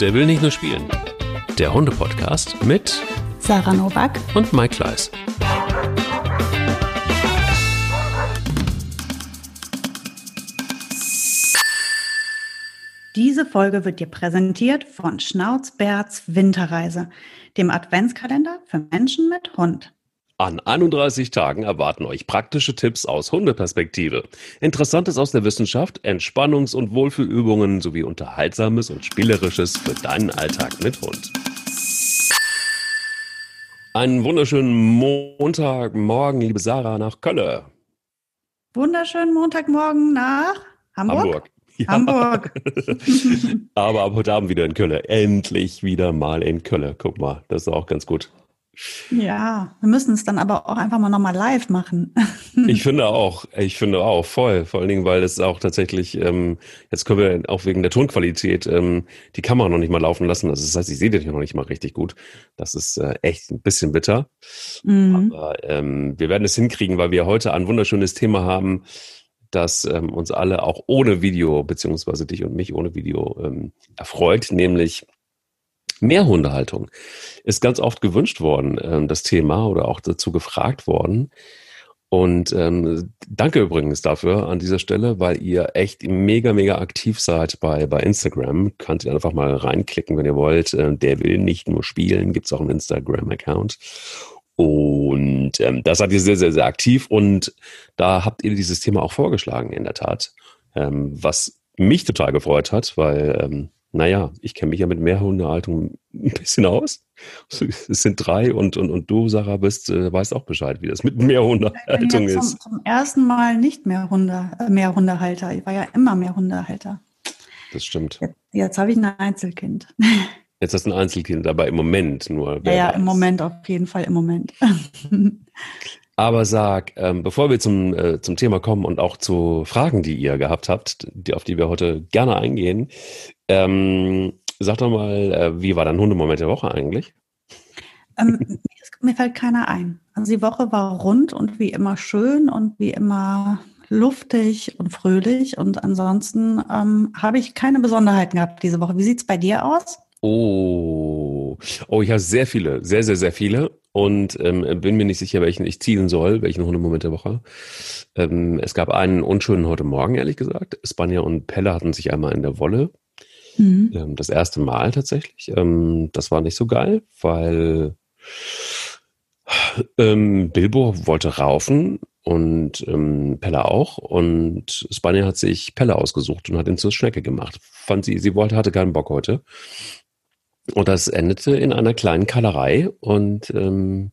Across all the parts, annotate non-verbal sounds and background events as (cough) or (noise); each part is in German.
Der will nicht nur spielen. Der Hunde-Podcast mit Sarah Novak und Mike Kleiss. Diese Folge wird dir präsentiert von Schnauzbärts Winterreise, dem Adventskalender für Menschen mit Hund. An 31 Tagen erwarten euch praktische Tipps aus Hundeperspektive, Interessantes aus der Wissenschaft, Entspannungs- und Wohlfühlübungen sowie Unterhaltsames und Spielerisches für deinen Alltag mit Hund. Einen wunderschönen Montagmorgen, liebe Sarah, nach Kölle. Wunderschönen Montagmorgen nach Hamburg. Hamburg. Ja. Hamburg. (laughs) Aber ab heute Abend wieder in Kölle. Endlich wieder mal in Kölle. Guck mal, das ist auch ganz gut. Ja, wir müssen es dann aber auch einfach mal nochmal live machen. (laughs) Ich finde auch, ich finde auch, voll. Vor allen Dingen, weil es auch tatsächlich, ähm, jetzt können wir auch wegen der Tonqualität ähm, die Kamera noch nicht mal laufen lassen. Also das heißt, ich sehe dich noch nicht mal richtig gut. Das ist äh, echt ein bisschen bitter. Mhm. Aber ähm, wir werden es hinkriegen, weil wir heute ein wunderschönes Thema haben, das ähm, uns alle auch ohne Video, beziehungsweise dich und mich ohne Video ähm, erfreut, nämlich Mehrhundehaltung. Ist ganz oft gewünscht worden, ähm, das Thema, oder auch dazu gefragt worden. Und ähm, danke übrigens dafür an dieser Stelle, weil ihr echt mega, mega aktiv seid bei, bei Instagram. Könnt ihr einfach mal reinklicken, wenn ihr wollt. Ähm, der will nicht nur spielen, gibt's auch einen Instagram-Account. Und ähm, da seid ihr sehr, sehr, sehr aktiv. Und da habt ihr dieses Thema auch vorgeschlagen, in der Tat. Ähm, was mich total gefreut hat, weil ähm, naja, ich kenne mich ja mit Mehrhundehaltung ein bisschen aus. Es sind drei und, und, und du, Sarah, bist, äh, weißt auch Bescheid, wie das mit Mehrhundehaltung bin ist. zum, zum ersten Mal nicht mehr Hunde, äh, mehr Hundehalter. Ich war ja immer mehr Hundehalter. Das stimmt. Jetzt, jetzt habe ich ein Einzelkind. (laughs) Jetzt hast du ein Einzelkind, aber im Moment nur. Ja, ja, im Moment auf jeden Fall im Moment. (laughs) Aber sag, ähm, bevor wir zum, äh, zum Thema kommen und auch zu Fragen, die ihr gehabt habt, die, auf die wir heute gerne eingehen, ähm, sag doch mal, äh, wie war dein Hundemoment der Woche eigentlich? ähm, mir, fällt keiner ein. Also die Woche war rund und wie immer schön und wie immer luftig und fröhlich. Und ansonsten ähm, habe ich keine Besonderheiten gehabt diese Woche. Wie sieht's bei dir aus? Oh, oh, ich habe sehr viele, sehr, sehr, sehr viele und ähm, bin mir nicht sicher, welchen ich zielen soll, welchen Hundemoment der Woche. Ähm, es gab einen unschönen heute Morgen, ehrlich gesagt. Spanja und Pelle hatten sich einmal in der Wolle. Mhm. Ähm, das erste Mal tatsächlich. Ähm, das war nicht so geil, weil ähm, Bilbo wollte raufen und ähm, Pelle auch. Und Spanja hat sich Pelle ausgesucht und hat ihn zur Schnecke gemacht. Fand sie, sie wollte, hatte keinen Bock heute. Und das endete in einer kleinen Kallerei und ähm,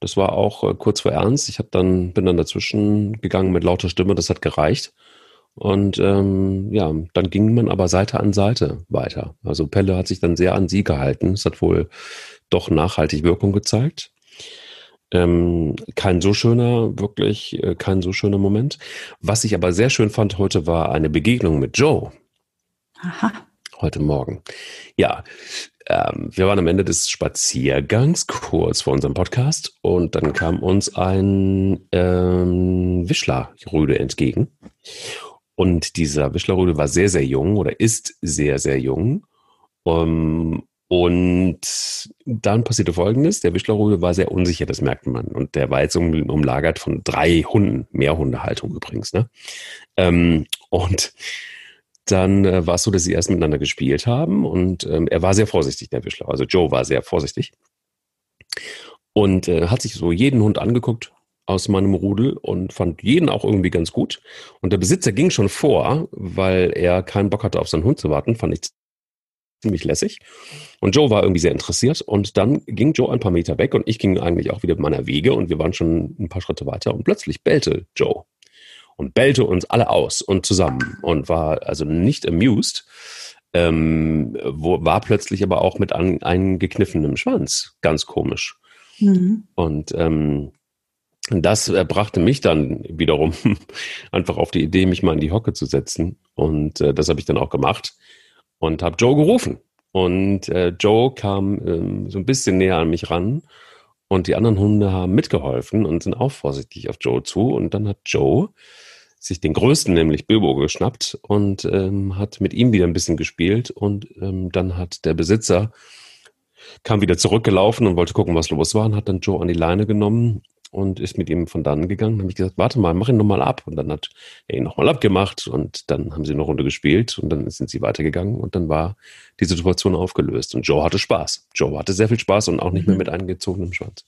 das war auch äh, kurz vor Ernst. Ich hab dann bin dann dazwischen gegangen mit lauter Stimme, das hat gereicht. Und ähm, ja, dann ging man aber Seite an Seite weiter. Also Pelle hat sich dann sehr an sie gehalten. Es hat wohl doch nachhaltig Wirkung gezeigt. Ähm, kein so schöner, wirklich äh, kein so schöner Moment. Was ich aber sehr schön fand heute war eine Begegnung mit Joe Aha. heute Morgen. Ja, ähm, wir waren am Ende des Spaziergangs kurz vor unserem Podcast und dann kam uns ein ähm, Wischlerrüde entgegen. Und dieser Wischlerrüde war sehr, sehr jung oder ist sehr, sehr jung. Um, und dann passierte Folgendes: Der Wischlerrüde war sehr unsicher, das merkte man. Und der war jetzt um, umlagert von drei Hunden, Mehrhundehaltung übrigens. Ne? Ähm, und dann äh, war es so, dass sie erst miteinander gespielt haben und ähm, er war sehr vorsichtig, der Wischler. Also Joe war sehr vorsichtig und äh, hat sich so jeden Hund angeguckt aus meinem Rudel und fand jeden auch irgendwie ganz gut. Und der Besitzer ging schon vor, weil er keinen Bock hatte, auf seinen Hund zu warten, fand ich ziemlich lässig. Und Joe war irgendwie sehr interessiert und dann ging Joe ein paar Meter weg und ich ging eigentlich auch wieder meiner Wege und wir waren schon ein paar Schritte weiter und plötzlich bellte Joe und bellte uns alle aus und zusammen und war also nicht amused, ähm, wo, war plötzlich aber auch mit an, eingekniffenem Schwanz. Ganz komisch. Mhm. Und ähm, das brachte mich dann wiederum (laughs) einfach auf die Idee, mich mal in die Hocke zu setzen. Und äh, das habe ich dann auch gemacht und habe Joe gerufen. Und äh, Joe kam ähm, so ein bisschen näher an mich ran. Und die anderen Hunde haben mitgeholfen und sind auch vorsichtig auf Joe zu. Und dann hat Joe sich den größten, nämlich Bilbo, geschnappt und ähm, hat mit ihm wieder ein bisschen gespielt. Und ähm, dann hat der Besitzer kam wieder zurückgelaufen und wollte gucken, was los war und hat dann Joe an die Leine genommen und ist mit ihm von dann gegangen. Dann habe ich gesagt, warte mal, mach ihn nochmal ab. Und dann hat er ihn nochmal abgemacht und dann haben sie eine Runde gespielt und dann sind sie weitergegangen und dann war die Situation aufgelöst. Und Joe hatte Spaß. Joe hatte sehr viel Spaß und auch nicht mehr mhm. mit eingezogenem Schwanz.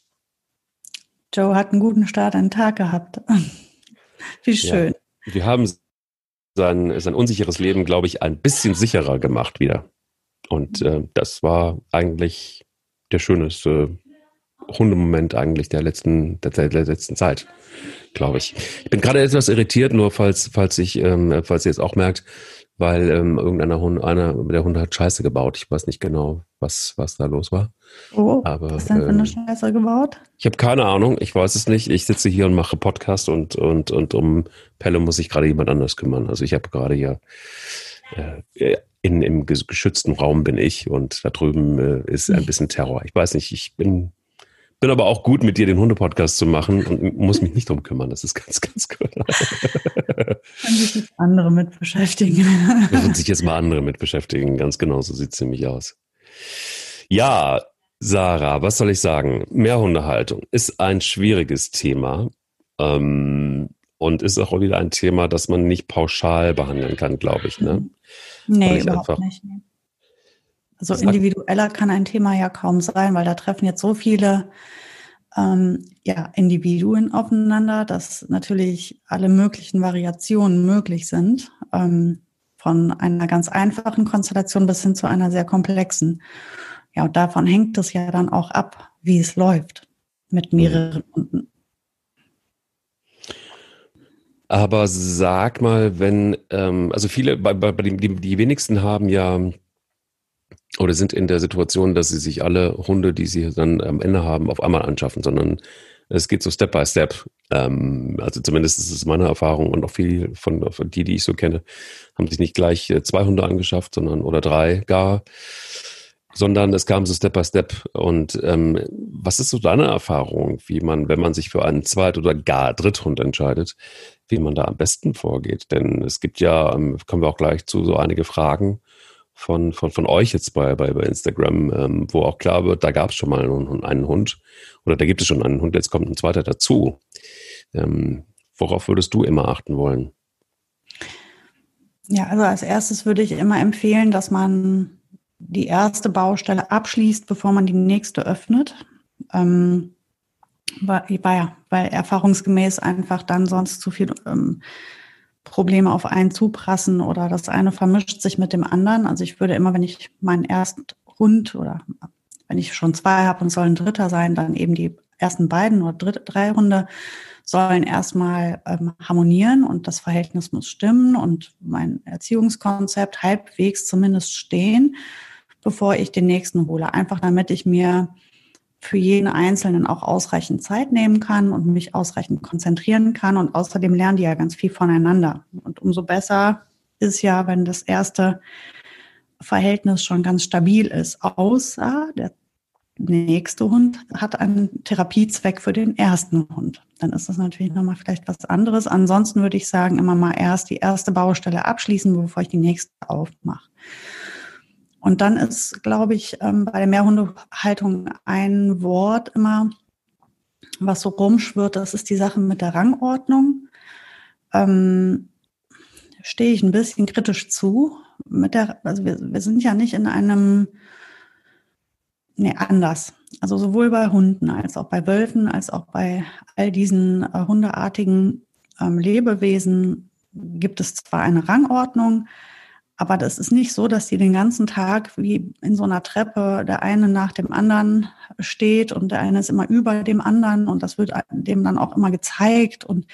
Joe hat einen guten Start an den Tag gehabt. (laughs) Wie schön. Ja, wir haben sein, sein unsicheres Leben, glaube ich, ein bisschen sicherer gemacht wieder. Und äh, das war eigentlich der schönste Hundemoment eigentlich der letzten, der, der letzten Zeit, glaube ich. Ich bin gerade etwas irritiert, nur falls, falls ich, ähm, falls ihr jetzt auch merkt, weil ähm, irgendeiner Hund, einer der Hunde hat Scheiße gebaut. Ich weiß nicht genau, was, was da los war. Oh, Aber, was denn für eine ähm, Scheiße gebaut? Ich habe keine Ahnung, ich weiß es nicht. Ich sitze hier und mache Podcast und, und, und um Pelle muss sich gerade jemand anders kümmern. Also ich habe gerade hier äh, in, im geschützten Raum bin ich und da drüben äh, ist ein bisschen Terror. Ich weiß nicht, ich bin bin aber auch gut, mit dir den Hunde-Podcast zu machen und muss mich nicht drum kümmern. Das ist ganz, ganz gut. Können sich jetzt andere mit beschäftigen. (laughs) Können sich jetzt mal andere mit beschäftigen. Ganz genau, so sieht es nämlich aus. Ja, Sarah, was soll ich sagen? Mehrhundehaltung ist ein schwieriges Thema. Ähm, und ist auch wieder ein Thema, das man nicht pauschal behandeln kann, glaube ich. Ne? Nee, überhaupt einfach, nicht. Also individueller kann ein Thema ja kaum sein, weil da treffen jetzt so viele ähm, ja, Individuen aufeinander, dass natürlich alle möglichen Variationen möglich sind, ähm, von einer ganz einfachen Konstellation bis hin zu einer sehr komplexen. Ja, und davon hängt es ja dann auch ab, wie es läuft mit mhm. mehreren Hunden. Aber sag mal, wenn, ähm, also viele, bei, bei, die, die wenigsten haben ja oder sind in der Situation, dass sie sich alle Hunde, die sie dann am Ende haben, auf einmal anschaffen, sondern es geht so Step by Step. Ähm, also zumindest ist es meine Erfahrung und auch viel von, von die, die ich so kenne, haben sich nicht gleich äh, zwei Hunde angeschafft, sondern oder drei gar, sondern es kam so Step by Step. Und ähm, was ist so deine Erfahrung, wie man, wenn man sich für einen Zweit- oder gar Dritthund entscheidet, wie man da am besten vorgeht? Denn es gibt ja, ähm, kommen wir auch gleich zu, so einige Fragen von, von, von euch jetzt bei, bei, bei Instagram, ähm, wo auch klar wird, da gab es schon mal einen, einen, Hund oder da gibt es schon einen Hund, jetzt kommt ein zweiter dazu. Ähm, worauf würdest du immer achten wollen? Ja, also als erstes würde ich immer empfehlen, dass man die erste Baustelle abschließt, bevor man die nächste öffnet. Ähm, weil, weil erfahrungsgemäß einfach dann sonst zu viel ähm, Probleme auf einen zuprassen oder das eine vermischt sich mit dem anderen. Also ich würde immer, wenn ich meinen ersten Hund oder wenn ich schon zwei habe und soll ein dritter sein, dann eben die ersten beiden oder dritte, drei Hunde sollen erstmal ähm, harmonieren und das Verhältnis muss stimmen und mein Erziehungskonzept halbwegs zumindest stehen, bevor ich den nächsten hole. Einfach damit ich mir für jeden Einzelnen auch ausreichend Zeit nehmen kann und mich ausreichend konzentrieren kann. Und außerdem lernen die ja ganz viel voneinander. Und umso besser ist ja, wenn das erste Verhältnis schon ganz stabil ist, außer der nächste Hund hat einen Therapiezweck für den ersten Hund. Dann ist das natürlich nochmal vielleicht was anderes. Ansonsten würde ich sagen, immer mal erst die erste Baustelle abschließen, bevor ich die nächste aufmache. Und dann ist, glaube ich, ähm, bei der Mehrhundehaltung ein Wort immer, was so rumschwirrt, das ist die Sache mit der Rangordnung. Ähm, stehe ich ein bisschen kritisch zu. Mit der, also wir, wir sind ja nicht in einem, nee, anders. Also sowohl bei Hunden als auch bei Wölfen, als auch bei all diesen äh, hundeartigen ähm, Lebewesen gibt es zwar eine Rangordnung, aber das ist nicht so, dass die den ganzen Tag wie in so einer Treppe der eine nach dem anderen steht und der eine ist immer über dem anderen und das wird dem dann auch immer gezeigt und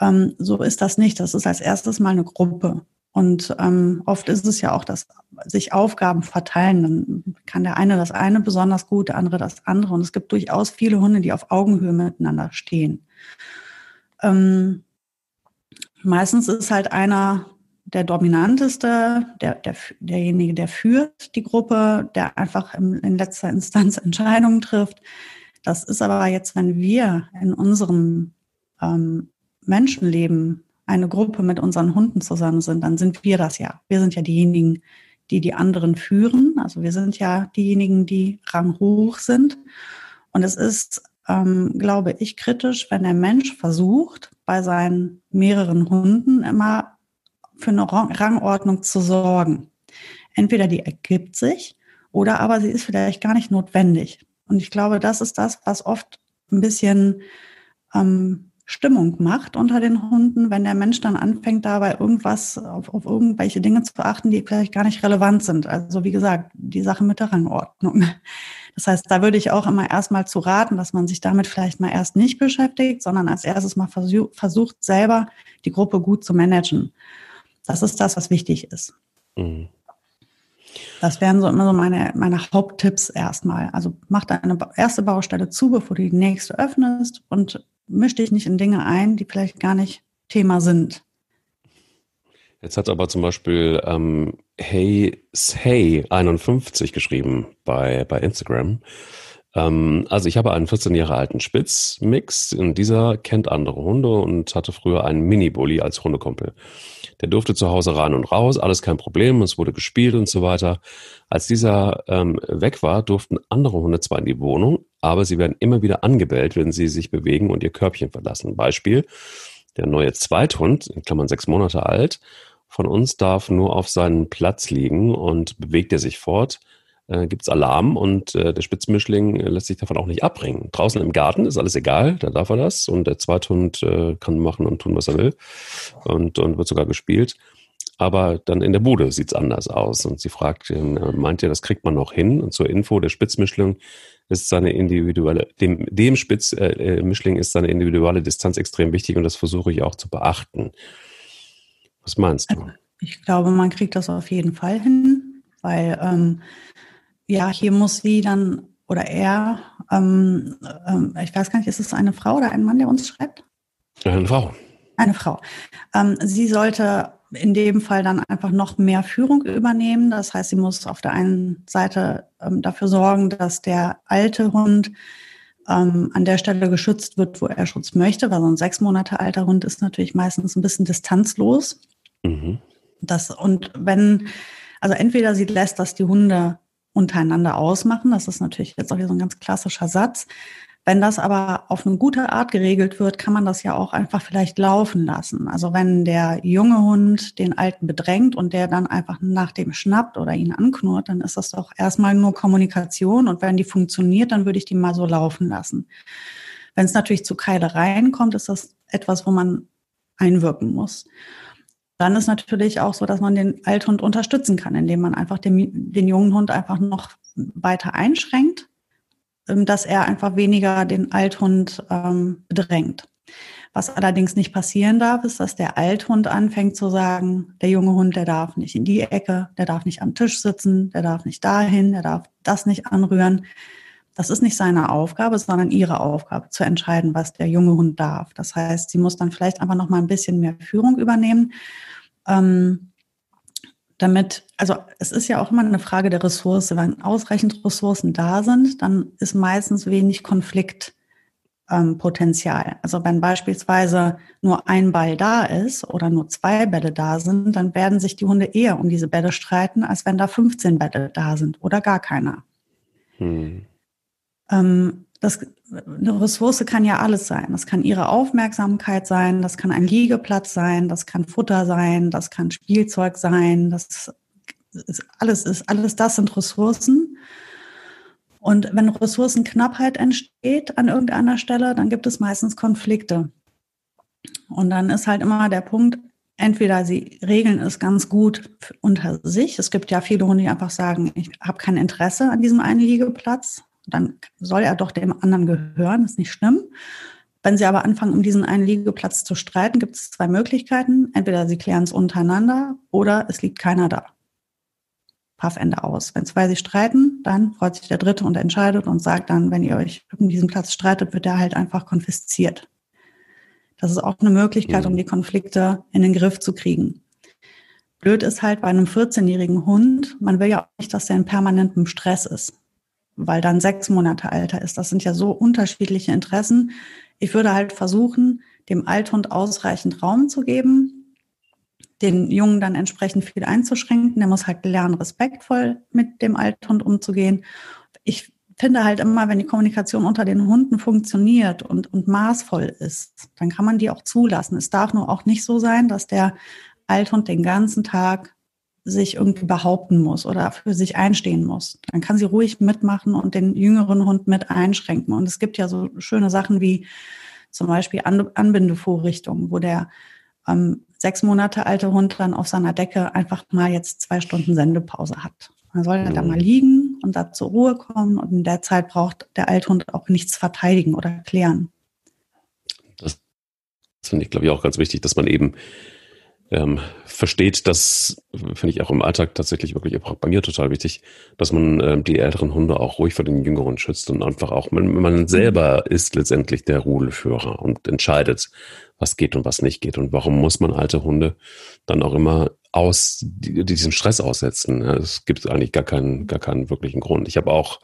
ähm, so ist das nicht. Das ist als erstes mal eine Gruppe. Und ähm, oft ist es ja auch, dass sich Aufgaben verteilen. Dann kann der eine das eine besonders gut, der andere das andere. Und es gibt durchaus viele Hunde, die auf Augenhöhe miteinander stehen. Ähm, meistens ist halt einer der dominanteste, der, der, derjenige, der führt die Gruppe, der einfach in, in letzter Instanz (laughs) Entscheidungen trifft. Das ist aber jetzt, wenn wir in unserem ähm, Menschenleben eine Gruppe mit unseren Hunden zusammen sind, dann sind wir das ja. Wir sind ja diejenigen, die die anderen führen. Also wir sind ja diejenigen, die ranghoch sind. Und es ist, ähm, glaube ich, kritisch, wenn der Mensch versucht, bei seinen mehreren Hunden immer für eine Rangordnung zu sorgen. Entweder die ergibt sich oder aber sie ist vielleicht gar nicht notwendig. Und ich glaube, das ist das, was oft ein bisschen ähm, Stimmung macht unter den Hunden, wenn der Mensch dann anfängt, dabei irgendwas auf, auf irgendwelche Dinge zu achten, die vielleicht gar nicht relevant sind. Also wie gesagt, die Sache mit der Rangordnung. Das heißt, da würde ich auch immer erstmal zu raten, dass man sich damit vielleicht mal erst nicht beschäftigt, sondern als erstes mal versucht, selber die Gruppe gut zu managen. Das ist das, was wichtig ist. Mhm. Das wären so immer so meine, meine Haupttipps erstmal. Also mach deine erste Baustelle zu, bevor du die nächste öffnest und misch dich nicht in Dinge ein, die vielleicht gar nicht Thema sind. Jetzt hat aber zum Beispiel ähm, Hey Say 51 geschrieben bei, bei Instagram. Ähm, also ich habe einen 14 Jahre alten Spitzmix und dieser kennt andere Hunde und hatte früher einen Mini-Bully als Hundekumpel. Der durfte zu Hause rein und raus, alles kein Problem, es wurde gespielt und so weiter. Als dieser ähm, weg war, durften andere Hunde zwar in die Wohnung, aber sie werden immer wieder angebellt, wenn sie sich bewegen und ihr Körbchen verlassen. Beispiel, der neue Zweithund, in Klammern sechs Monate alt, von uns darf nur auf seinen Platz liegen und bewegt er sich fort äh, gibt es Alarm und äh, der Spitzmischling äh, lässt sich davon auch nicht abbringen. Draußen im Garten ist alles egal, da darf er das und der Zweithund äh, kann machen und tun, was er will und, und wird sogar gespielt. Aber dann in der Bude sieht's anders aus. Und sie fragt, äh, meint ihr, das kriegt man noch hin? Und zur Info, der Spitzmischling ist seine individuelle, dem, dem Spitzmischling äh, ist seine individuelle Distanz extrem wichtig und das versuche ich auch zu beachten. Was meinst du? Ich glaube, man kriegt das auf jeden Fall hin, weil ähm, ja, hier muss sie dann oder er, ähm, ähm, ich weiß gar nicht, ist es eine Frau oder ein Mann, der uns schreibt? Eine Frau. Eine Frau. Ähm, sie sollte in dem Fall dann einfach noch mehr Führung übernehmen. Das heißt, sie muss auf der einen Seite ähm, dafür sorgen, dass der alte Hund ähm, an der Stelle geschützt wird, wo er Schutz möchte, weil so ein sechs Monate alter Hund ist natürlich meistens ein bisschen distanzlos. Mhm. Das, und wenn, also entweder sie lässt, dass die Hunde untereinander ausmachen. Das ist natürlich jetzt auch wieder so ein ganz klassischer Satz. Wenn das aber auf eine gute Art geregelt wird, kann man das ja auch einfach vielleicht laufen lassen. Also wenn der junge Hund den Alten bedrängt und der dann einfach nach dem schnappt oder ihn anknurrt, dann ist das doch erstmal nur Kommunikation und wenn die funktioniert, dann würde ich die mal so laufen lassen. Wenn es natürlich zu Keilereien kommt, ist das etwas, wo man einwirken muss. Dann ist natürlich auch so, dass man den Althund unterstützen kann, indem man einfach den, den jungen Hund einfach noch weiter einschränkt, ähm, dass er einfach weniger den Althund ähm, bedrängt. Was allerdings nicht passieren darf, ist, dass der Althund anfängt zu sagen, der junge Hund, der darf nicht in die Ecke, der darf nicht am Tisch sitzen, der darf nicht dahin, der darf das nicht anrühren. Das ist nicht seine Aufgabe, sondern ihre Aufgabe, zu entscheiden, was der junge Hund darf. Das heißt, sie muss dann vielleicht einfach noch mal ein bisschen mehr Führung übernehmen ähm, damit, also es ist ja auch immer eine Frage der Ressource. Wenn ausreichend Ressourcen da sind, dann ist meistens wenig Konfliktpotenzial. Ähm, also wenn beispielsweise nur ein Ball da ist oder nur zwei Bälle da sind, dann werden sich die Hunde eher um diese Bälle streiten, als wenn da 15 Bälle da sind oder gar keiner. Hm. Ähm, das, eine Ressource kann ja alles sein. Das kann ihre Aufmerksamkeit sein, das kann ein Liegeplatz sein, das kann Futter sein, das kann Spielzeug sein, das ist alles ist alles das sind Ressourcen. Und wenn Ressourcenknappheit entsteht an irgendeiner Stelle, dann gibt es meistens Konflikte. Und dann ist halt immer der Punkt, entweder sie regeln es ganz gut unter sich. Es gibt ja viele Hunde, die einfach sagen, ich habe kein Interesse an diesem einen Liegeplatz dann soll er doch dem anderen gehören, ist nicht schlimm. Wenn sie aber anfangen, um diesen einen Liegeplatz zu streiten, gibt es zwei Möglichkeiten. Entweder sie klären es untereinander oder es liegt keiner da. Paffende aus. Wenn zwei sich streiten, dann freut sich der Dritte und entscheidet und sagt dann, wenn ihr euch um diesen Platz streitet, wird der halt einfach konfisziert. Das ist auch eine Möglichkeit, um mhm. die Konflikte in den Griff zu kriegen. Blöd ist halt bei einem 14-jährigen Hund, man will ja auch nicht, dass er in permanentem Stress ist weil dann sechs Monate alter ist. Das sind ja so unterschiedliche Interessen. Ich würde halt versuchen, dem Althund ausreichend Raum zu geben, den Jungen dann entsprechend viel einzuschränken. Der muss halt lernen, respektvoll mit dem Althund umzugehen. Ich finde halt immer, wenn die Kommunikation unter den Hunden funktioniert und, und maßvoll ist, dann kann man die auch zulassen. Es darf nur auch nicht so sein, dass der Althund den ganzen Tag sich irgendwie behaupten muss oder für sich einstehen muss. Dann kann sie ruhig mitmachen und den jüngeren Hund mit einschränken. Und es gibt ja so schöne Sachen wie zum Beispiel Anbindevorrichtungen, wo der ähm, sechs Monate alte Hund dann auf seiner Decke einfach mal jetzt zwei Stunden Sendepause hat. Man soll mhm. da mal liegen und da zur Ruhe kommen und in der Zeit braucht der Althund auch nichts verteidigen oder klären. Das finde ich, glaube ich, auch ganz wichtig, dass man eben ähm, versteht, das finde ich auch im Alltag tatsächlich wirklich auch bei mir total wichtig, dass man ähm, die älteren Hunde auch ruhig vor den jüngeren schützt und einfach auch, man, man selber ist letztendlich der Rudelführer und entscheidet, was geht und was nicht geht und warum muss man alte Hunde dann auch immer aus die, diesen Stress aussetzen. Es gibt eigentlich gar keinen, gar keinen wirklichen Grund. Ich habe auch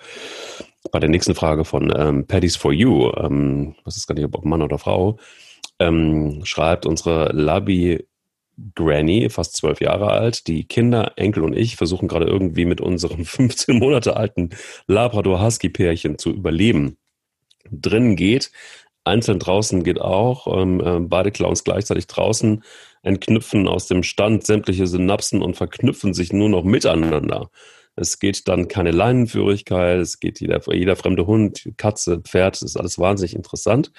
bei der nächsten Frage von ähm, Paddy's for You, ähm, was ist gar nicht, ob Mann oder Frau, ähm, schreibt unsere Labi Granny, fast zwölf Jahre alt. Die Kinder, Enkel und ich versuchen gerade irgendwie mit unserem 15 (laughs) Monate alten Labrador-Husky-Pärchen zu überleben. Drinnen geht, einzeln draußen geht auch. Ähm, äh, beide Clowns gleichzeitig draußen entknüpfen aus dem Stand sämtliche Synapsen und verknüpfen sich nur noch miteinander. Es geht dann keine Leinenführigkeit, es geht jeder, jeder fremde Hund, Katze, Pferd, das ist alles wahnsinnig interessant.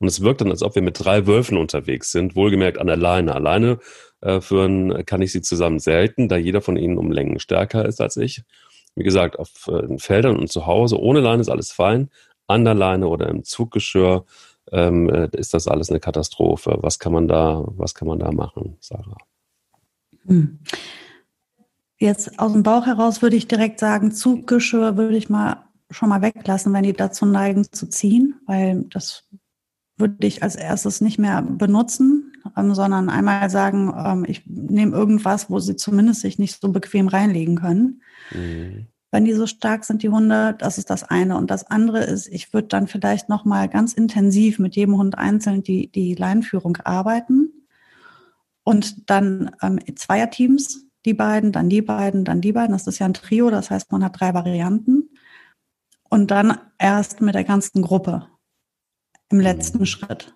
Und es wirkt dann, als ob wir mit drei Wölfen unterwegs sind, wohlgemerkt an der Leine. Alleine äh, führen kann ich sie zusammen selten, da jeder von ihnen um Längen stärker ist als ich. Wie gesagt, auf äh, Feldern und zu Hause ohne Leine ist alles fein. An der Leine oder im Zuggeschirr ähm, äh, ist das alles eine Katastrophe. Was kann man da, was kann man da machen, Sarah? Hm. Jetzt aus dem Bauch heraus würde ich direkt sagen, Zuggeschirr würde ich mal schon mal weglassen, wenn die dazu neigen zu ziehen, weil das würde ich als erstes nicht mehr benutzen, ähm, sondern einmal sagen, ähm, ich nehme irgendwas, wo sie zumindest sich nicht so bequem reinlegen können. Mhm. Wenn die so stark sind, die Hunde, das ist das eine. Und das andere ist, ich würde dann vielleicht nochmal ganz intensiv mit jedem Hund einzeln die, die Leinführung arbeiten und dann ähm, Zweierteams, die beiden, dann die beiden, dann die beiden. Das ist ja ein Trio, das heißt, man hat drei Varianten. Und dann erst mit der ganzen Gruppe im letzten Schritt.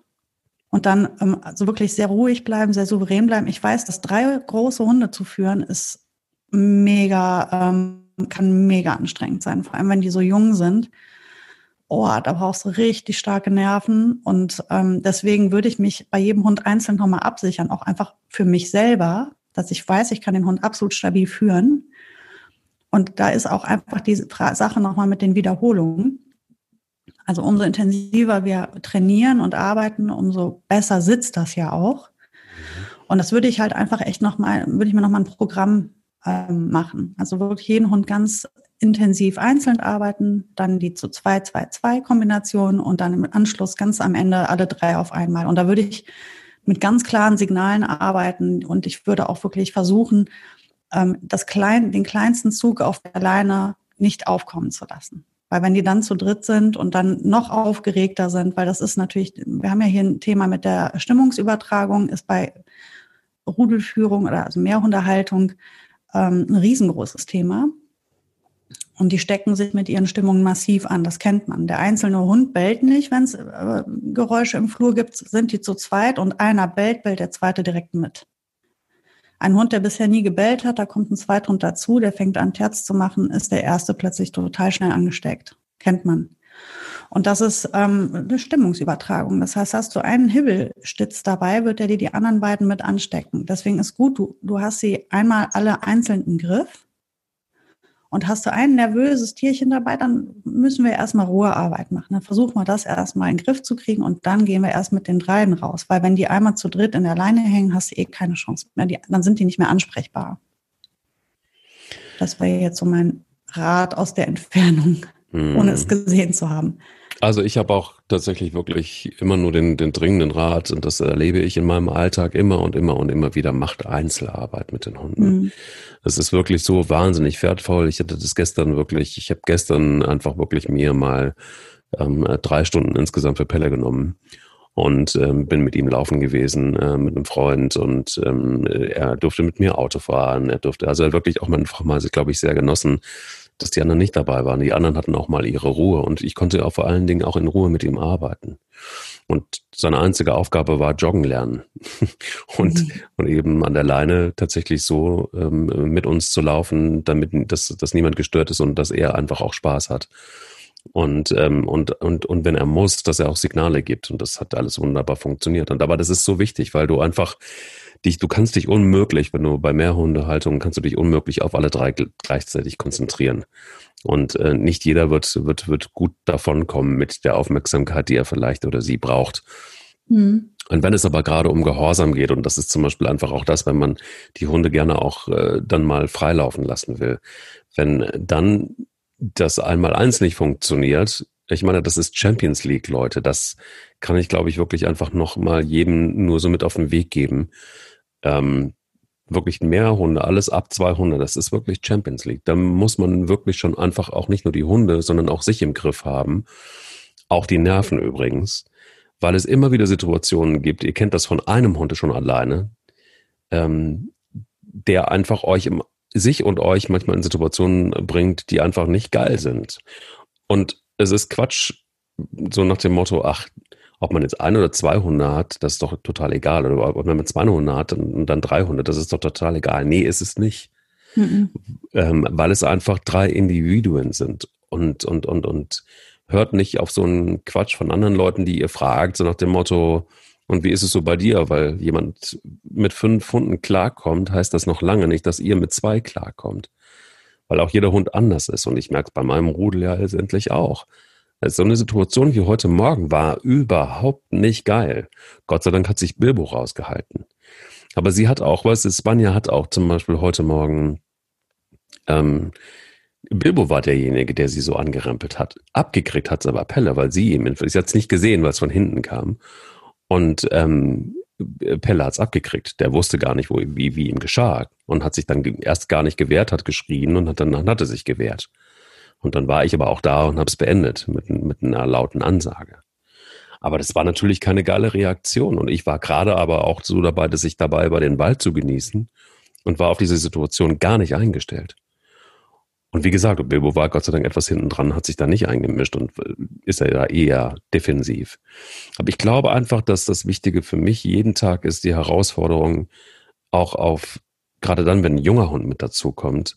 Und dann ähm, also wirklich sehr ruhig bleiben, sehr souverän bleiben. Ich weiß, dass drei große Hunde zu führen ist mega, ähm, kann mega anstrengend sein, vor allem wenn die so jung sind. Oh, da brauchst du richtig starke Nerven. Und ähm, deswegen würde ich mich bei jedem Hund einzeln nochmal absichern, auch einfach für mich selber, dass ich weiß, ich kann den Hund absolut stabil führen. Und da ist auch einfach diese Sache nochmal mit den Wiederholungen. Also umso intensiver wir trainieren und arbeiten, umso besser sitzt das ja auch. Und das würde ich halt einfach echt nochmal, würde ich mir nochmal ein Programm ähm, machen. Also wirklich jeden Hund ganz intensiv einzeln arbeiten, dann die zu 2-2-2-Kombination und dann im Anschluss ganz am Ende alle drei auf einmal. Und da würde ich mit ganz klaren Signalen arbeiten und ich würde auch wirklich versuchen, ähm, das klein, den kleinsten Zug auf der Leine nicht aufkommen zu lassen. Weil wenn die dann zu dritt sind und dann noch aufgeregter sind, weil das ist natürlich, wir haben ja hier ein Thema mit der Stimmungsübertragung, ist bei Rudelführung oder also Mehrhundehaltung ähm, ein riesengroßes Thema. Und die stecken sich mit ihren Stimmungen massiv an. Das kennt man. Der einzelne Hund bellt nicht, wenn es äh, Geräusche im Flur gibt, sind die zu zweit und einer bellt, bellt der zweite direkt mit. Ein Hund, der bisher nie gebellt hat, da kommt ein Zweithund dazu, der fängt an, Terz zu machen, ist der erste plötzlich total schnell angesteckt. Kennt man. Und das ist ähm, eine Stimmungsübertragung. Das heißt, hast du einen Hibbelstitz dabei, wird er dir die anderen beiden mit anstecken. Deswegen ist gut, du, du hast sie einmal alle einzeln im Griff und hast du ein nervöses Tierchen dabei, dann müssen wir erstmal Ruhearbeit machen. Dann versuchen wir das erstmal in den Griff zu kriegen und dann gehen wir erst mit den dreien raus. Weil wenn die einmal zu dritt in der Leine hängen, hast du eh keine Chance mehr. Die, dann sind die nicht mehr ansprechbar. Das wäre jetzt so mein Rat aus der Entfernung, hm. ohne es gesehen zu haben. Also ich habe auch tatsächlich wirklich immer nur den, den dringenden Rat und das erlebe ich in meinem Alltag immer und immer und immer wieder, macht Einzelarbeit mit den Hunden. Mhm. Das ist wirklich so wahnsinnig wertvoll. Ich hatte das gestern wirklich, ich habe gestern einfach wirklich mir mal ähm, drei Stunden insgesamt für Pelle genommen und ähm, bin mit ihm laufen gewesen, äh, mit einem Freund und ähm, er durfte mit mir Auto fahren. Er durfte, also er hat wirklich auch mal einfach mal, glaube ich, sehr genossen, dass die anderen nicht dabei waren. Die anderen hatten auch mal ihre Ruhe und ich konnte auch vor allen Dingen auch in Ruhe mit ihm arbeiten. Und seine einzige Aufgabe war Joggen lernen (laughs) und, mhm. und eben an der Leine tatsächlich so ähm, mit uns zu laufen, damit dass, dass niemand gestört ist und dass er einfach auch Spaß hat. Und, ähm, und, und, und wenn er muss, dass er auch Signale gibt. Und das hat alles wunderbar funktioniert. Und aber das ist so wichtig, weil du einfach dich, du kannst dich unmöglich, wenn du bei Mehrhundehaltung, kannst du dich unmöglich auf alle drei gleichzeitig konzentrieren. Und äh, nicht jeder wird, wird, wird gut davonkommen mit der Aufmerksamkeit, die er vielleicht oder sie braucht. Mhm. Und wenn es aber gerade um Gehorsam geht, und das ist zum Beispiel einfach auch das, wenn man die Hunde gerne auch äh, dann mal freilaufen lassen will, wenn dann das einmal eins nicht funktioniert, ich meine, das ist Champions League, Leute. Das kann ich, glaube ich, wirklich einfach noch mal jedem nur so mit auf den Weg geben. Ähm, wirklich mehr Hunde, alles ab 200, das ist wirklich Champions League. Da muss man wirklich schon einfach auch nicht nur die Hunde, sondern auch sich im Griff haben. Auch die Nerven übrigens, weil es immer wieder Situationen gibt, ihr kennt das von einem Hund schon alleine, ähm, der einfach euch im, sich und euch manchmal in Situationen bringt, die einfach nicht geil sind. Und es ist Quatsch, so nach dem Motto, ach, ob man jetzt ein oder zwei Hunde hat, das ist doch total egal. Oder ob man zwei Hunde hat und dann drei Hunde, das ist doch total egal. Nee, ist es nicht. Mhm. Ähm, weil es einfach drei Individuen sind. Und, und, und, und hört nicht auf so einen Quatsch von anderen Leuten, die ihr fragt, so nach dem Motto, und wie ist es so bei dir? Weil jemand mit fünf Hunden klarkommt, heißt das noch lange nicht, dass ihr mit zwei klarkommt. Weil auch jeder Hund anders ist. Und ich merke es bei meinem Rudel ja letztendlich auch. So eine Situation wie heute Morgen war überhaupt nicht geil. Gott sei Dank hat sich Bilbo rausgehalten. Aber sie hat auch, weißt du, Spanja hat auch zum Beispiel heute Morgen, ähm, Bilbo war derjenige, der sie so angerempelt hat. Abgekriegt hat sie aber Pelle, weil sie ihm, sie hat es nicht gesehen, weil es von hinten kam. Und ähm, Pelle hat es abgekriegt. Der wusste gar nicht, wo, wie, wie ihm geschah. Und hat sich dann erst gar nicht gewehrt, hat geschrien und hat dann, dann hat sich gewehrt. Und dann war ich aber auch da und habe es beendet mit, mit einer lauten Ansage. Aber das war natürlich keine geile Reaktion. Und ich war gerade aber auch so dabei, dass ich dabei war, den Wald zu genießen und war auf diese Situation gar nicht eingestellt. Und wie gesagt, Bilbo war Gott sei Dank etwas hinten dran, hat sich da nicht eingemischt und äh, ist ja eher defensiv. Aber ich glaube einfach, dass das Wichtige für mich jeden Tag ist, die Herausforderung auch auf, gerade dann, wenn ein junger Hund mit dazukommt,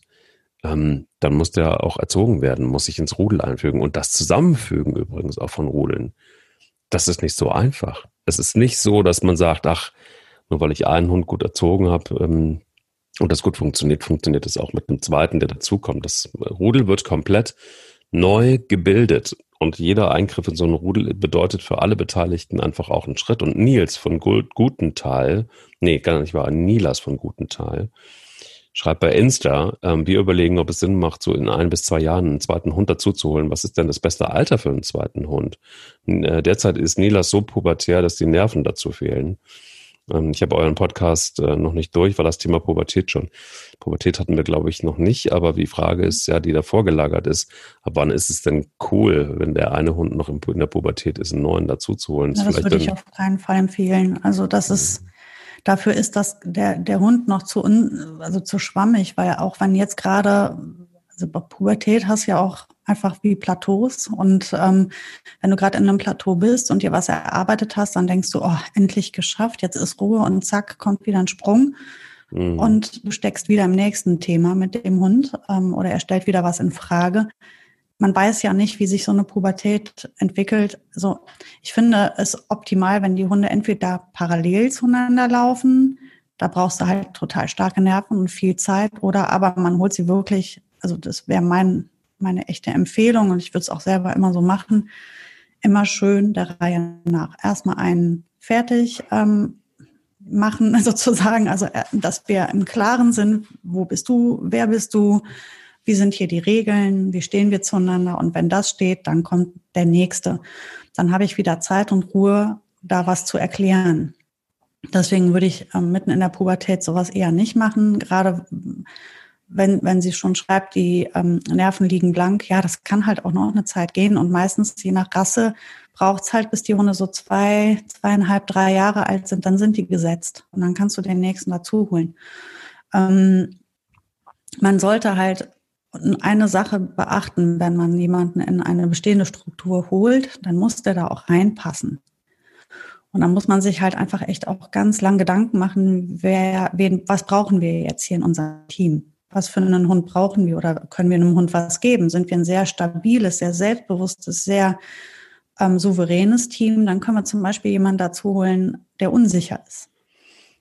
ähm, dann muss der auch erzogen werden, muss sich ins Rudel einfügen. Und das Zusammenfügen übrigens auch von Rudeln, das ist nicht so einfach. Es ist nicht so, dass man sagt, ach, nur weil ich einen Hund gut erzogen habe ähm, und das gut funktioniert, funktioniert es auch mit einem zweiten, der dazukommt. Das Rudel wird komplett neu gebildet. Und jeder Eingriff in so ein Rudel bedeutet für alle Beteiligten einfach auch einen Schritt. Und Nils von Gutenthal, nee, gar nicht wahr, Nilas von Gutenthal, schreibt bei Insta, ähm, wir überlegen, ob es Sinn macht, so in ein bis zwei Jahren einen zweiten Hund dazuzuholen. Was ist denn das beste Alter für einen zweiten Hund? Äh, derzeit ist Nilas so pubertär, dass die Nerven dazu fehlen. Ähm, ich habe euren Podcast äh, noch nicht durch, weil das Thema Pubertät schon. Pubertät hatten wir, glaube ich, noch nicht, aber die Frage ist ja, die davor gelagert ist, ab wann ist es denn cool, wenn der eine Hund noch in der Pubertät ist, einen neuen dazuzuholen? Ja, das würde ich auf keinen Fall empfehlen. Also das ist Dafür ist das der, der Hund noch zu, un, also zu schwammig, weil auch wenn jetzt gerade, also bei Pubertät hast du ja auch einfach wie Plateaus und ähm, wenn du gerade in einem Plateau bist und dir was erarbeitet hast, dann denkst du, oh, endlich geschafft, jetzt ist Ruhe und zack, kommt wieder ein Sprung. Mhm. Und du steckst wieder im nächsten Thema mit dem Hund ähm, oder er stellt wieder was in Frage man weiß ja nicht, wie sich so eine Pubertät entwickelt. So, ich finde es optimal, wenn die Hunde entweder parallel zueinander laufen, da brauchst du halt total starke Nerven und viel Zeit, oder aber man holt sie wirklich, also das wäre mein, meine echte Empfehlung und ich würde es auch selber immer so machen, immer schön der Reihe nach. Erstmal einen fertig ähm, machen, (laughs) sozusagen, also äh, dass wir im Klaren sind, wo bist du, wer bist du, wie sind hier die Regeln, wie stehen wir zueinander und wenn das steht, dann kommt der nächste. Dann habe ich wieder Zeit und Ruhe, da was zu erklären. Deswegen würde ich äh, mitten in der Pubertät sowas eher nicht machen, gerade wenn, wenn sie schon schreibt, die ähm, Nerven liegen blank, ja, das kann halt auch noch eine Zeit gehen. Und meistens, je nach Rasse, braucht es halt, bis die Hunde so zwei, zweieinhalb, drei Jahre alt sind, dann sind die gesetzt. Und dann kannst du den nächsten dazu holen. Ähm, man sollte halt eine Sache beachten, wenn man jemanden in eine bestehende Struktur holt, dann muss der da auch reinpassen. Und dann muss man sich halt einfach echt auch ganz lang Gedanken machen, wer, wen, was brauchen wir jetzt hier in unserem Team? Was für einen Hund brauchen wir oder können wir einem Hund was geben? Sind wir ein sehr stabiles, sehr selbstbewusstes, sehr ähm, souveränes Team? Dann können wir zum Beispiel jemanden dazu holen, der unsicher ist.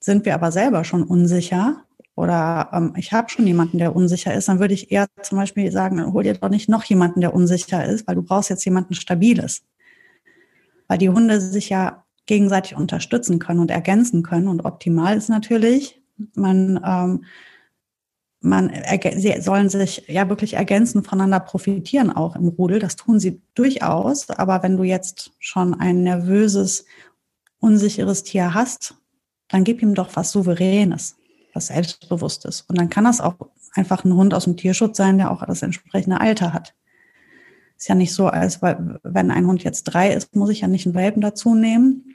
Sind wir aber selber schon unsicher, oder ähm, ich habe schon jemanden, der unsicher ist, dann würde ich eher zum Beispiel sagen, hol dir doch nicht noch jemanden, der unsicher ist, weil du brauchst jetzt jemanden Stabiles. Weil die Hunde sich ja gegenseitig unterstützen können und ergänzen können. Und optimal ist natürlich, man, ähm, man sie sollen sich ja wirklich ergänzen, voneinander profitieren auch im Rudel. Das tun sie durchaus. Aber wenn du jetzt schon ein nervöses, unsicheres Tier hast, dann gib ihm doch was Souveränes was Selbstbewusstes. Und dann kann das auch einfach ein Hund aus dem Tierschutz sein, der auch das entsprechende Alter hat. Ist ja nicht so, als wenn ein Hund jetzt drei ist, muss ich ja nicht einen Welpen dazu nehmen.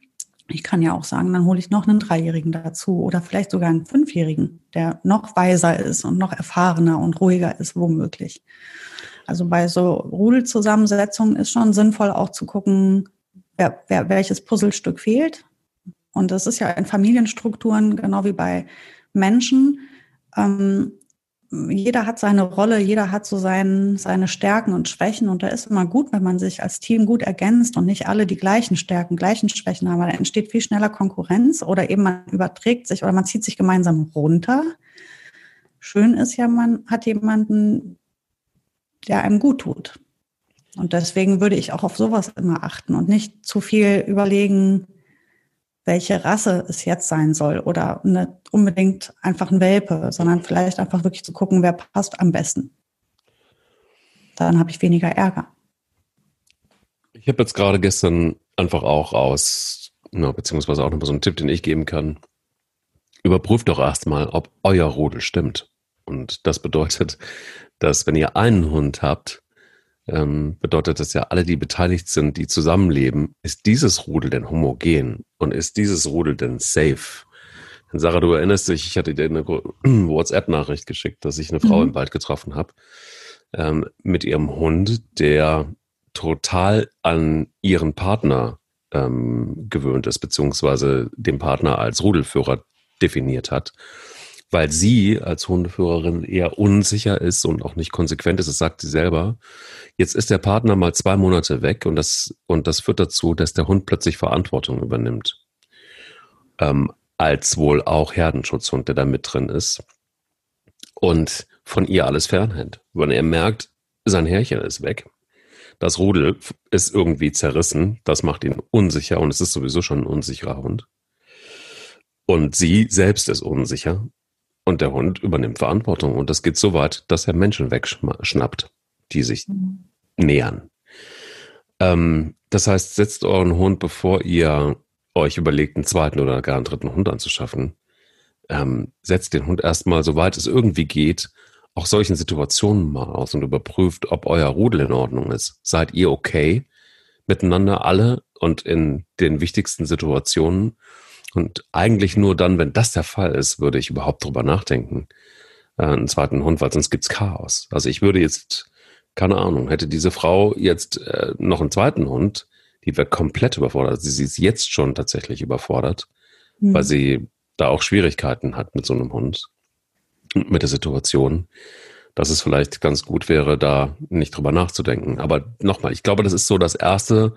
Ich kann ja auch sagen, dann hole ich noch einen Dreijährigen dazu oder vielleicht sogar einen Fünfjährigen, der noch weiser ist und noch erfahrener und ruhiger ist, womöglich. Also bei so Rudelzusammensetzungen ist schon sinnvoll auch zu gucken, wer, wer, welches Puzzlestück fehlt. Und das ist ja in Familienstrukturen genau wie bei Menschen. Ähm, jeder hat seine Rolle, jeder hat so sein, seine Stärken und Schwächen und da ist immer gut, wenn man sich als Team gut ergänzt und nicht alle die gleichen Stärken, gleichen Schwächen haben, da entsteht viel schneller Konkurrenz oder eben man überträgt sich oder man zieht sich gemeinsam runter. Schön ist ja, man hat jemanden, der einem gut tut. Und deswegen würde ich auch auf sowas immer achten und nicht zu viel überlegen, welche Rasse es jetzt sein soll oder nicht unbedingt einfach ein Welpe, sondern vielleicht einfach wirklich zu gucken, wer passt am besten. Dann habe ich weniger Ärger. Ich habe jetzt gerade gestern einfach auch aus, na, beziehungsweise auch nochmal so einen Tipp, den ich geben kann. Überprüft doch erstmal, ob euer Rudel stimmt. Und das bedeutet, dass wenn ihr einen Hund habt, ähm, bedeutet das ja, alle, die beteiligt sind, die zusammenleben, ist dieses Rudel denn homogen und ist dieses Rudel denn safe? Denn Sarah, du erinnerst dich, ich hatte dir eine (clears throat) WhatsApp-Nachricht geschickt, dass ich eine Frau mhm. im Wald getroffen habe ähm, mit ihrem Hund, der total an ihren Partner ähm, gewöhnt ist, beziehungsweise den Partner als Rudelführer definiert hat weil sie als Hundeführerin eher unsicher ist und auch nicht konsequent ist, das sagt sie selber. Jetzt ist der Partner mal zwei Monate weg und das, und das führt dazu, dass der Hund plötzlich Verantwortung übernimmt. Ähm, als wohl auch Herdenschutzhund, der da mit drin ist. Und von ihr alles fernhält. Wenn er merkt, sein Härchen ist weg. Das Rudel ist irgendwie zerrissen. Das macht ihn unsicher und es ist sowieso schon ein unsicherer Hund. Und sie selbst ist unsicher und der Hund übernimmt Verantwortung. Und das geht so weit, dass er Menschen wegschnappt, die sich mhm. nähern. Ähm, das heißt, setzt euren Hund, bevor ihr euch überlegt, einen zweiten oder gar einen dritten Hund anzuschaffen, ähm, setzt den Hund erstmal, soweit es irgendwie geht, auch solchen Situationen mal aus und überprüft, ob euer Rudel in Ordnung ist. Seid ihr okay miteinander alle und in den wichtigsten Situationen? Und eigentlich nur dann, wenn das der Fall ist, würde ich überhaupt drüber nachdenken, äh, einen zweiten Hund, weil sonst gibt's Chaos. Also ich würde jetzt, keine Ahnung, hätte diese Frau jetzt äh, noch einen zweiten Hund, die wäre komplett überfordert. Sie, sie ist jetzt schon tatsächlich überfordert, mhm. weil sie da auch Schwierigkeiten hat mit so einem Hund, mit der Situation, dass es vielleicht ganz gut wäre, da nicht drüber nachzudenken. Aber nochmal, ich glaube, das ist so das Erste,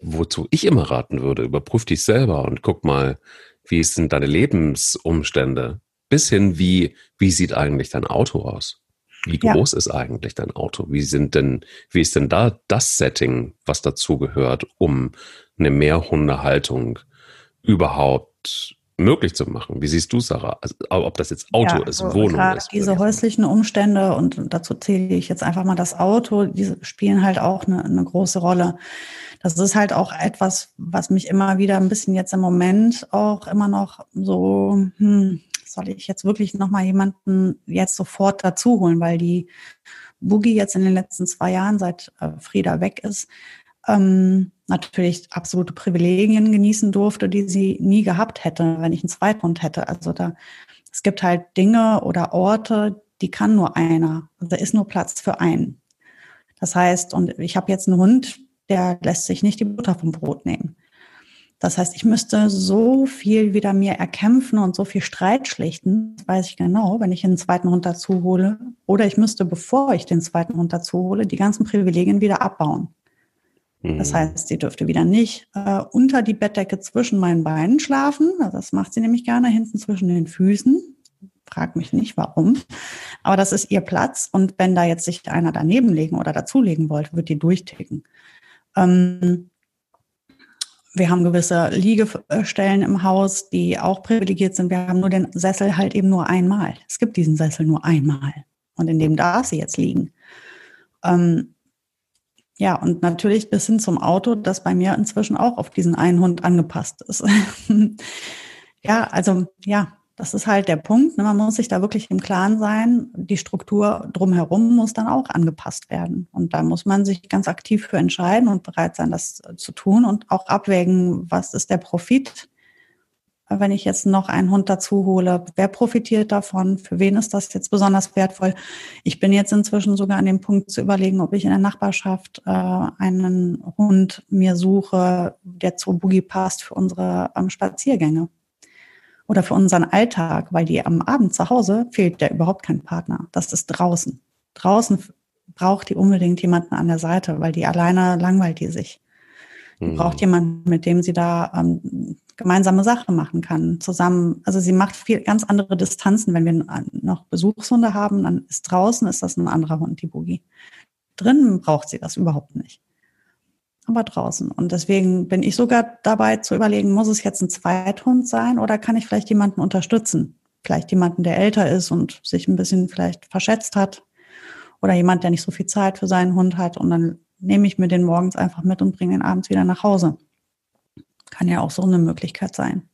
wozu ich immer raten würde, überprüf dich selber und guck mal, wie sind deine Lebensumstände? Bis hin, wie, wie sieht eigentlich dein Auto aus? Wie groß ja. ist eigentlich dein Auto? Wie sind denn, wie ist denn da das Setting, was dazu gehört, um eine Mehrhundehaltung überhaupt möglich zu machen. Wie siehst du, Sarah? Also, ob das jetzt Auto ja, ist, also Wohnung ist. Diese häuslichen Umstände und dazu zähle ich jetzt einfach mal das Auto, die spielen halt auch eine, eine große Rolle. Das ist halt auch etwas, was mich immer wieder ein bisschen jetzt im Moment auch immer noch so, hm, soll ich jetzt wirklich nochmal jemanden jetzt sofort dazu holen, weil die Boogie jetzt in den letzten zwei Jahren, seit äh, Frieda weg ist, ähm, natürlich absolute Privilegien genießen durfte, die sie nie gehabt hätte, wenn ich einen Zweithund hätte. Also da, es gibt halt Dinge oder Orte, die kann nur einer. Also da ist nur Platz für einen. Das heißt, und ich habe jetzt einen Hund, der lässt sich nicht die Butter vom Brot nehmen. Das heißt, ich müsste so viel wieder mir erkämpfen und so viel Streit schlichten, das weiß ich genau, wenn ich einen zweiten Hund dazu hole. Oder ich müsste, bevor ich den zweiten Hund dazu hole, die ganzen Privilegien wieder abbauen. Das mhm. heißt, sie dürfte wieder nicht äh, unter die Bettdecke zwischen meinen Beinen schlafen. Also das macht sie nämlich gerne hinten zwischen den Füßen. Frag mich nicht, warum. Aber das ist ihr Platz. Und wenn da jetzt sich einer daneben legen oder dazulegen wollte, wird die durchticken. Ähm, wir haben gewisse Liegestellen im Haus, die auch privilegiert sind. Wir haben nur den Sessel halt eben nur einmal. Es gibt diesen Sessel nur einmal. Und in dem darf sie jetzt liegen. Ähm, ja, und natürlich bis hin zum Auto, das bei mir inzwischen auch auf diesen einen Hund angepasst ist. (laughs) ja, also ja, das ist halt der Punkt. Ne? Man muss sich da wirklich im Klaren sein. Die Struktur drumherum muss dann auch angepasst werden. Und da muss man sich ganz aktiv für entscheiden und bereit sein, das zu tun und auch abwägen, was ist der Profit, wenn ich jetzt noch einen Hund dazu hole. Wer profitiert davon? Für wen ist das jetzt besonders wertvoll? Ich bin jetzt inzwischen sogar an dem Punkt zu überlegen, ob ich in der Nachbarschaft äh, einen Hund mir suche, der zu Boogie passt für unsere ähm, Spaziergänge oder für unseren Alltag, weil die am Abend zu Hause fehlt ja überhaupt kein Partner. Das ist draußen. Draußen braucht die unbedingt jemanden an der Seite, weil die alleine langweilt die sich. Die mhm. braucht jemanden, mit dem sie da ähm, gemeinsame Sachen machen kann. Zusammen, also sie macht viel ganz andere Distanzen. Wenn wir noch Besuchshunde haben, dann ist draußen ist das ein anderer Hund, die Boogie. Drinnen braucht sie das überhaupt nicht aber draußen. Und deswegen bin ich sogar dabei zu überlegen, muss es jetzt ein Zweithund sein oder kann ich vielleicht jemanden unterstützen? Vielleicht jemanden, der älter ist und sich ein bisschen vielleicht verschätzt hat oder jemand, der nicht so viel Zeit für seinen Hund hat und dann nehme ich mir den morgens einfach mit und bringe ihn abends wieder nach Hause. Kann ja auch so eine Möglichkeit sein.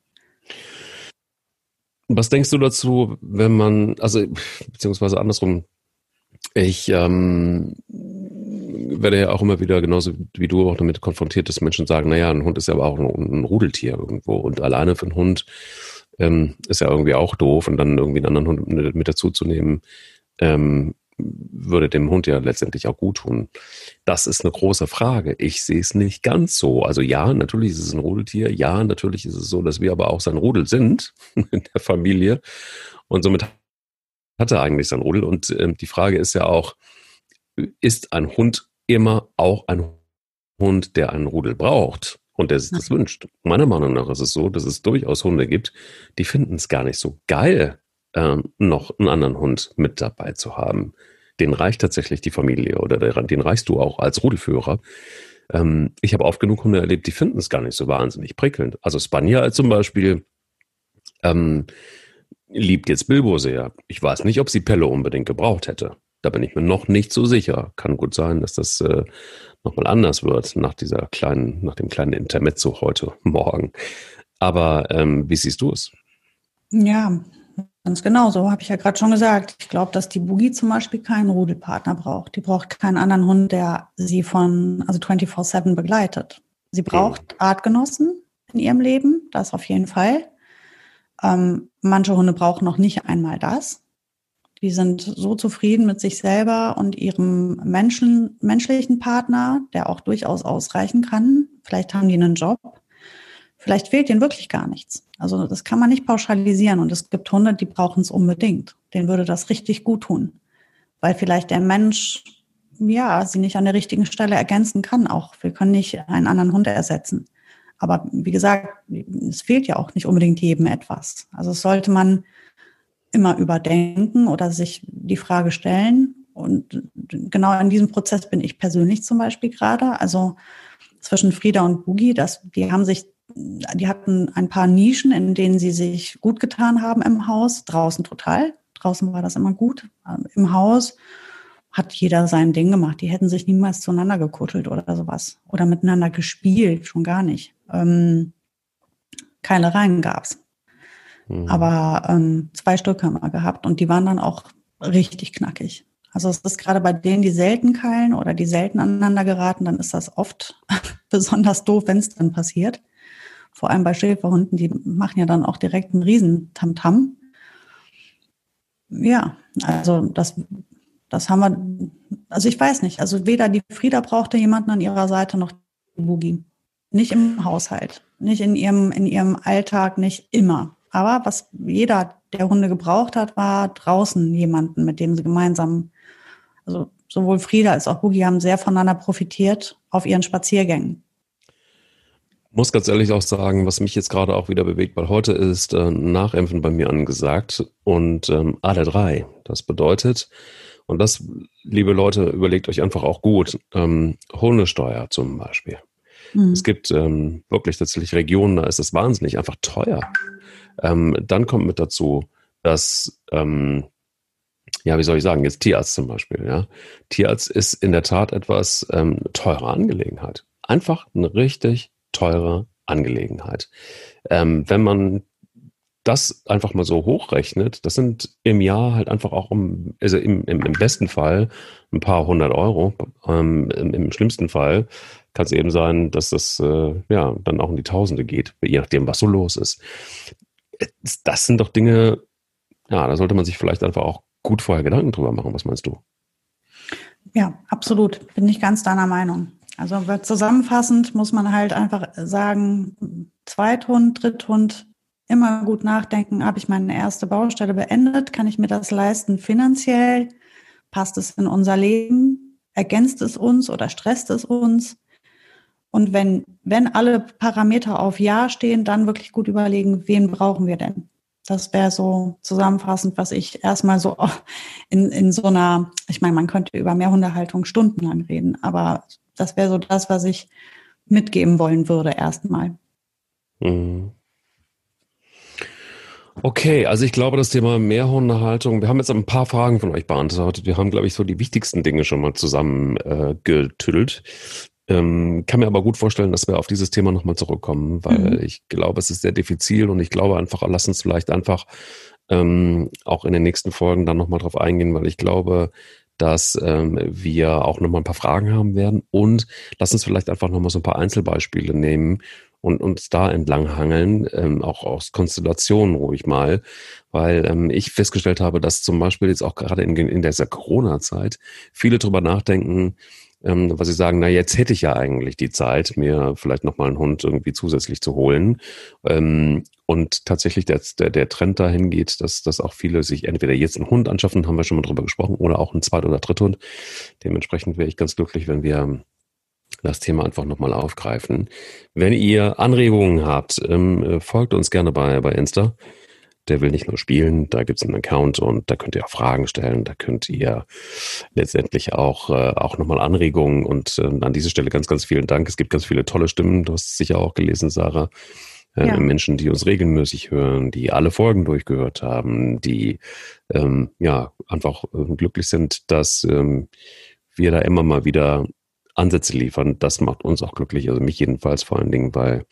Was denkst du dazu, wenn man, also beziehungsweise andersrum, ich ähm, werde ja auch immer wieder genauso wie du auch damit konfrontiert, dass Menschen sagen, naja, ein Hund ist ja aber auch ein, ein Rudeltier irgendwo und alleine für einen Hund ähm, ist ja irgendwie auch doof und dann irgendwie einen anderen Hund mit dazu zu nehmen, ähm, würde dem Hund ja letztendlich auch gut tun. Das ist eine große Frage. Ich sehe es nicht ganz so. Also ja, natürlich ist es ein Rudeltier. Ja, natürlich ist es so, dass wir aber auch sein Rudel sind (laughs) in der Familie. Und somit hat er eigentlich sein Rudel. Und ähm, die Frage ist ja auch, ist ein Hund immer auch ein Hund, der einen Rudel braucht und der sich das wünscht. Meiner Meinung nach ist es so, dass es durchaus Hunde gibt, die finden es gar nicht so geil, ähm, noch einen anderen Hund mit dabei zu haben. Den reicht tatsächlich die Familie oder den reichst du auch als Rudelführer. Ähm, ich habe oft genug Hunde erlebt, die finden es gar nicht so wahnsinnig prickelnd. Also Spanier zum Beispiel ähm, liebt jetzt Bilbo sehr. Ich weiß nicht, ob sie Pelle unbedingt gebraucht hätte. Da bin ich mir noch nicht so sicher. Kann gut sein, dass das äh, nochmal anders wird nach dieser kleinen, nach dem kleinen Intermezzo heute Morgen. Aber ähm, wie siehst du es? Ja, ganz genau. So habe ich ja gerade schon gesagt. Ich glaube, dass die Boogie zum Beispiel keinen Rudelpartner braucht. Die braucht keinen anderen Hund, der sie von, also 24-7 begleitet. Sie braucht. Artgenossen in ihrem Leben, das auf jeden Fall. Ähm, manche Hunde brauchen noch nicht einmal das. Die sind so zufrieden mit sich selber und ihrem Menschen, menschlichen Partner, der auch durchaus ausreichen kann. Vielleicht haben die einen Job. Vielleicht fehlt ihnen wirklich gar nichts. Also das kann man nicht pauschalisieren. Und es gibt Hunde, die brauchen es unbedingt. Den würde das richtig gut tun. Weil vielleicht der Mensch, ja, sie nicht an der richtigen Stelle ergänzen kann auch. Wir können nicht einen anderen Hund ersetzen. Aber wie gesagt, es fehlt ja auch nicht unbedingt jedem etwas. Also sollte man immer überdenken oder sich die Frage stellen. Und genau in diesem Prozess bin ich persönlich zum Beispiel gerade. Also zwischen Frieda und Boogie, das, die haben sich, die hatten ein paar Nischen, in denen sie sich gut getan haben im Haus, draußen total. Draußen war das immer gut. Im Haus hat jeder sein Ding gemacht. Die hätten sich niemals zueinander gekuschelt oder sowas. Oder miteinander gespielt, schon gar nicht. Ähm, Keilereien gab's. Mhm. Aber ähm, zwei Stück haben wir gehabt und die waren dann auch richtig knackig. Also es ist gerade bei denen, die selten keilen oder die selten aneinander geraten, dann ist das oft (laughs) besonders doof, wenn es dann passiert. Vor allem bei Schäferhunden, die machen ja dann auch direkt einen riesen Tamtam. Ja, also das, das haben wir, also ich weiß nicht, also weder die Frieda brauchte jemanden an ihrer Seite noch die Boogie. Nicht im Haushalt, nicht in ihrem, in ihrem Alltag, nicht immer. Aber was jeder der Hunde gebraucht hat, war draußen jemanden, mit dem sie gemeinsam, also sowohl Frieda als auch Boogie haben sehr voneinander profitiert auf ihren Spaziergängen muss ganz ehrlich auch sagen, was mich jetzt gerade auch wieder bewegt, weil heute ist äh, Nachimpfen bei mir angesagt und ähm, AD3. Das bedeutet, und das, liebe Leute, überlegt euch einfach auch gut, ähm, Hundesteuer zum Beispiel. Mhm. Es gibt ähm, wirklich tatsächlich Regionen, da ist es wahnsinnig einfach teuer. Ähm, dann kommt mit dazu, dass, ähm, ja, wie soll ich sagen, jetzt Tierarzt zum Beispiel, ja. Tierarzt ist in der Tat etwas ähm, teure Angelegenheit. Einfach eine richtig teure Angelegenheit. Ähm, wenn man das einfach mal so hochrechnet, das sind im Jahr halt einfach auch um, also im, im, im besten Fall ein paar hundert Euro. Ähm, im, im, schlimmsten Fall kann es eben sein, dass das äh, ja dann auch in die Tausende geht, je nachdem, was so los ist. Das sind doch Dinge, ja, da sollte man sich vielleicht einfach auch gut vorher Gedanken drüber machen. Was meinst du? Ja, absolut. Bin ich ganz deiner Meinung. Also zusammenfassend muss man halt einfach sagen, Zweithund, Dritthund, immer gut nachdenken, habe ich meine erste Baustelle beendet, kann ich mir das leisten finanziell, passt es in unser Leben, ergänzt es uns oder stresst es uns? Und wenn, wenn alle Parameter auf Ja stehen, dann wirklich gut überlegen, wen brauchen wir denn? Das wäre so zusammenfassend, was ich erstmal so (laughs) in, in so einer, ich meine, man könnte über Mehrhundehaltung stundenlang reden, aber das wäre so das, was ich mitgeben wollen würde erstmal. Mhm. Okay, also ich glaube, das Thema Mehrhundehaltung, wir haben jetzt ein paar Fragen von euch beantwortet. Wir haben, glaube ich, so die wichtigsten Dinge schon mal zusammen äh. Ähm, kann mir aber gut vorstellen, dass wir auf dieses Thema nochmal zurückkommen, weil mhm. ich glaube, es ist sehr diffizil und ich glaube einfach, lass uns vielleicht einfach ähm, auch in den nächsten Folgen dann nochmal drauf eingehen, weil ich glaube, dass ähm, wir auch nochmal ein paar Fragen haben werden und lass uns vielleicht einfach nochmal so ein paar Einzelbeispiele nehmen und uns da entlang hangeln, ähm, auch aus Konstellationen ruhig mal, weil ähm, ich festgestellt habe, dass zum Beispiel jetzt auch gerade in, in dieser Corona-Zeit viele drüber nachdenken, ähm, was sie sagen, na jetzt hätte ich ja eigentlich die Zeit, mir vielleicht nochmal einen Hund irgendwie zusätzlich zu holen. Ähm, und tatsächlich der, der, der Trend dahin geht, dass, dass auch viele sich entweder jetzt einen Hund anschaffen, haben wir schon mal drüber gesprochen, oder auch einen Zweit- oder Dritthund. Dementsprechend wäre ich ganz glücklich, wenn wir das Thema einfach nochmal aufgreifen. Wenn ihr Anregungen habt, ähm, folgt uns gerne bei, bei Insta der will nicht nur spielen, da gibt es einen Account und da könnt ihr auch Fragen stellen, da könnt ihr letztendlich auch, äh, auch nochmal Anregungen und äh, an dieser Stelle ganz, ganz vielen Dank. Es gibt ganz viele tolle Stimmen, du hast es sicher auch gelesen, Sarah. Äh, ja. Menschen, die uns regelmäßig hören, die alle Folgen durchgehört haben, die ähm, ja einfach äh, glücklich sind, dass ähm, wir da immer mal wieder Ansätze liefern. Das macht uns auch glücklich, also mich jedenfalls vor allen Dingen, weil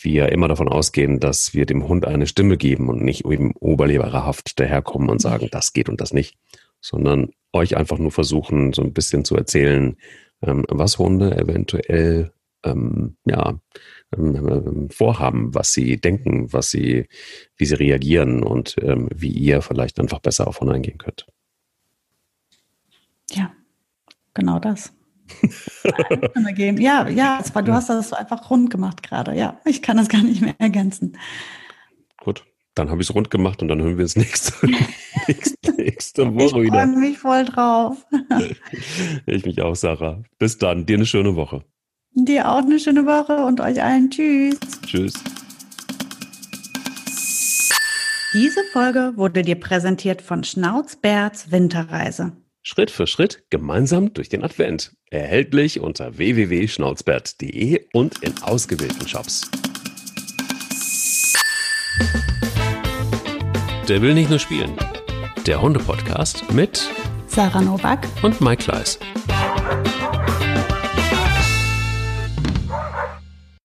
wir immer davon ausgehen, dass wir dem Hund eine Stimme geben und nicht eben oberlebererhaft daherkommen und sagen, das geht und das nicht, sondern euch einfach nur versuchen, so ein bisschen zu erzählen, ähm, was Hunde eventuell ähm, ja, ähm, vorhaben, was sie denken, was sie, wie sie reagieren und ähm, wie ihr vielleicht einfach besser auf eingehen könnt. Ja, genau das (laughs) ja, ja, war, du hast das einfach rund gemacht gerade. Ja, ich kann das gar nicht mehr ergänzen. Gut, dann habe ich es rund gemacht und dann hören wir uns nächste, (laughs) nächste, nächste Woche wieder. Ich freue mich voll drauf. (laughs) ich mich auch, Sarah. Bis dann. Dir eine schöne Woche. Dir auch eine schöne Woche und euch allen Tschüss. Tschüss. Diese Folge wurde dir präsentiert von Schnauzbärts Winterreise. Schritt für Schritt gemeinsam durch den Advent. Erhältlich unter www.schnauzbert.de und in ausgewählten Shops. Der will nicht nur spielen. Der Hunde-Podcast mit Sarah Novak und Mike Kleiss.